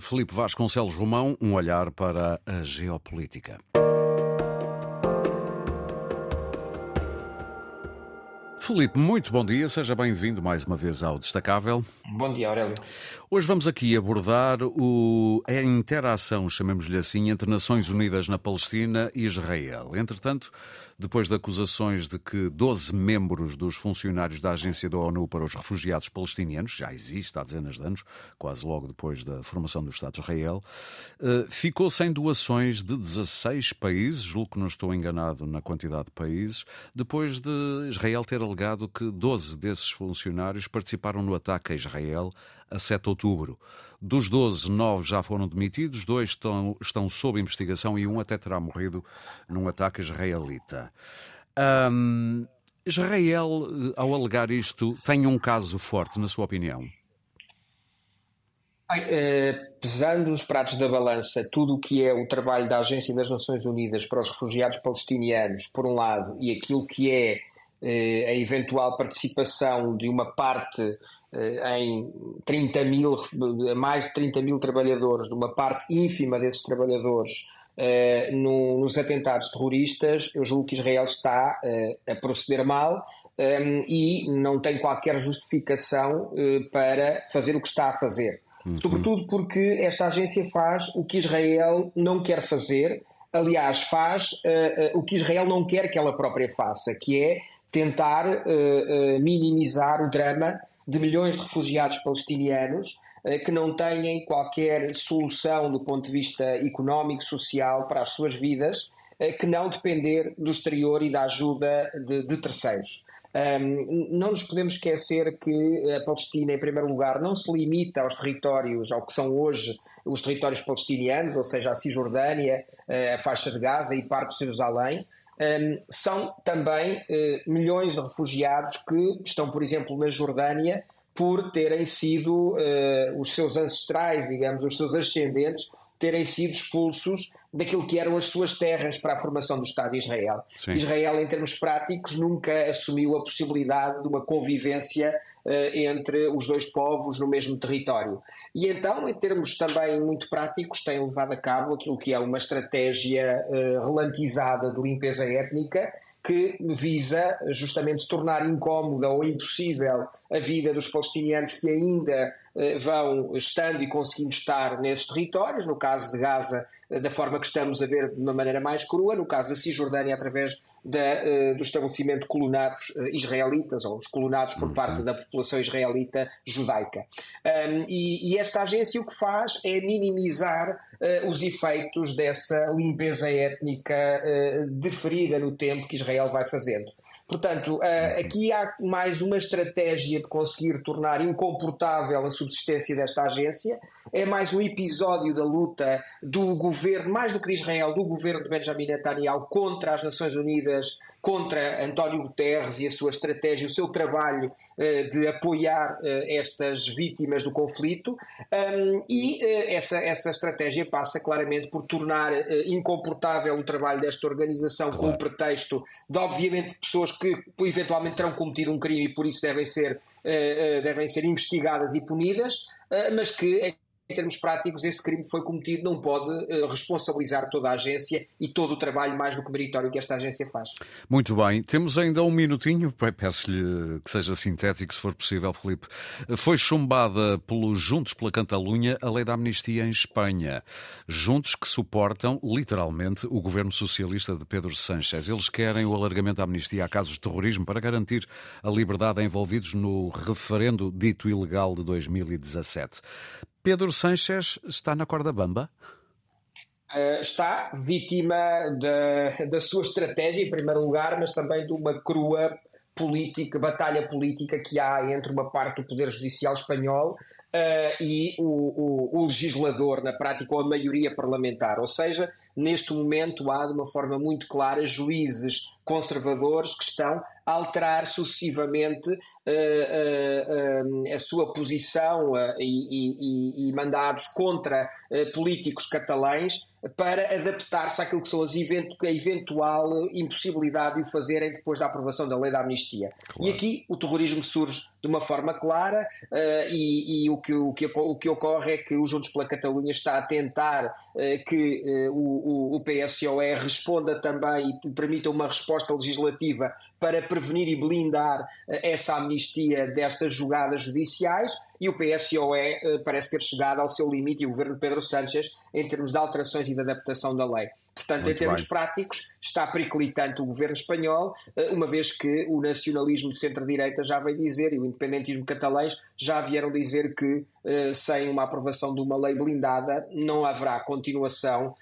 Felipe Vasconcelos Romão, um olhar para a geopolítica. Felipe, muito bom dia, seja bem-vindo mais uma vez ao Destacável. Bom dia, Aurélio. Hoje vamos aqui abordar o, a interação, chamemos-lhe assim, entre Nações Unidas na Palestina e Israel. Entretanto, depois de acusações de que 12 membros dos funcionários da Agência da ONU para os Refugiados Palestinianos, já existe há dezenas de anos, quase logo depois da formação do Estado de Israel, eh, ficou sem doações de 16 países, julgo que não estou enganado na quantidade de países, depois de Israel ter alegado que 12 desses funcionários participaram no ataque a Israel a 7 de outubro. Dos 12, 9 já foram demitidos, dois estão, estão sob investigação e um até terá morrido num ataque israelita. Israel, ao alegar isto, tem um caso forte, na sua opinião? Bem, eh, pesando os pratos da balança tudo o que é o trabalho da Agência das Nações Unidas para os Refugiados Palestinianos, por um lado, e aquilo que é eh, a eventual participação de uma parte eh, em 30 mil, mais de 30 mil trabalhadores, de uma parte ínfima desses trabalhadores, uh, no, nos atentados terroristas, eu julgo que Israel está uh, a proceder mal um, e não tem qualquer justificação uh, para fazer o que está a fazer. Uhum. Sobretudo porque esta agência faz o que Israel não quer fazer, aliás, faz o que Israel não quer que ela própria faça, que é tentar minimizar o drama de milhões de refugiados palestinianos eh, que não têm qualquer solução do ponto de vista económico, social para as suas vidas, que não depender do exterior e da ajuda de, de terceiros. Um, não nos podemos esquecer que a Palestina, em primeiro lugar, não se limita aos territórios, ao que são hoje os territórios palestinianos, ou seja, a Cisjordânia, a faixa de Gaza e parte de Jerusalém. Um, são também uh, milhões de refugiados que estão, por exemplo, na Jordânia, por terem sido uh, os seus ancestrais, digamos, os seus ascendentes, terem sido expulsos daquilo que eram as suas terras para a formação do Estado de Israel. Sim. Israel, em termos práticos, nunca assumiu a possibilidade de uma convivência entre os dois povos no mesmo território. E então, em termos também muito práticos, tem levado a cabo aquilo que é uma estratégia uh, relantizada de limpeza étnica que visa justamente tornar incómoda ou impossível a vida dos palestinianos que ainda uh, vão estando e conseguindo estar nesses territórios, no caso de Gaza, da forma que estamos a ver de uma maneira mais crua, no caso da Cisjordânia, através da, uh, do estabelecimento de colonatos israelitas, ou os colonados por parte uhum. da população israelita judaica. Um, e, e, esta agência o que faz é minimizar os efeitos dessa limpeza étnica deferida no tempo que Israel vai fazendo. Portanto, uhum. aqui há mais uma estratégia de conseguir tornar incomportável a subsistência desta agência é mais um episódio da luta do governo, mais do que de Israel, do governo de Benjamin Netanyahu contra as Nações Unidas, contra António Guterres e a sua estratégia, o seu trabalho uh, de apoiar uh, estas vítimas do conflito. Um, e uh, essa, essa estratégia passa claramente por tornar incomportável o trabalho desta organização claro. com o pretexto de, obviamente, pessoas que eventualmente terão cometido um crime e por isso devem ser, devem ser investigadas e punidas, mas que em termos práticos, esse crime foi cometido, não pode uh, responsabilizar toda a agência e todo o trabalho mais do que meritório que esta agência faz. Muito bem, temos ainda um minutinho, peço-lhe que seja sintético, se for possível, Felipe. Foi chumbada pelos Juntos pela Catalunha a lei da amnistia em Espanha. Juntos que suportam, literalmente, o governo socialista de Pedro Sánchez. Eles querem o alargamento da amnistia a casos de terrorismo para garantir a liberdade a envolvidos no referendo dito ilegal de 2017. Pedro Sanches está na corda bamba? Uh, está vítima da, da sua estratégia, em primeiro lugar, mas também de uma crua política, batalha política que há entre uma parte do Poder Judicial espanhol uh, e o, o, o, legislador, na prática, ou a maioria parlamentar. Ou seja, neste momento há, de uma forma muito clara, juízes conservadores que estão a alterar sucessivamente uh, uh, a sua posição e, e, e, mandados contra políticos catalães para adaptar-se àquilo que são as event a eventual impossibilidade de o fazerem depois da aprovação da lei da amnistia. Claro. E aqui o terrorismo surge de uma forma clara e, e, o, que, o, que, o que ocorre é que o Juntos pela Catalunha está a tentar que o, o PSOE responda também e permita uma resposta legislativa para prevenir e blindar eh, essa amnistia destas jogadas judiciais e o PSOE eh, parece ter chegado ao seu limite e o governo Pedro Sánchez em termos de alterações e de adaptação da lei. Portanto, Muito em termos bem. práticos, está periclitante o governo espanhol, eh, uma vez que o nacionalismo de centro-direita já veio dizer e o independentismo catalães já vieram dizer que sem uma aprovação de uma lei blindada não haverá continuação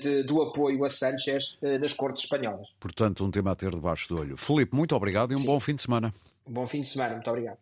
de, do apoio a Sánchez nas cortes espanholas. Portanto, um tema a ter debaixo do olho. Felipe, muito obrigado e um Sim. bom fim de semana. Bom fim de semana, muito obrigado.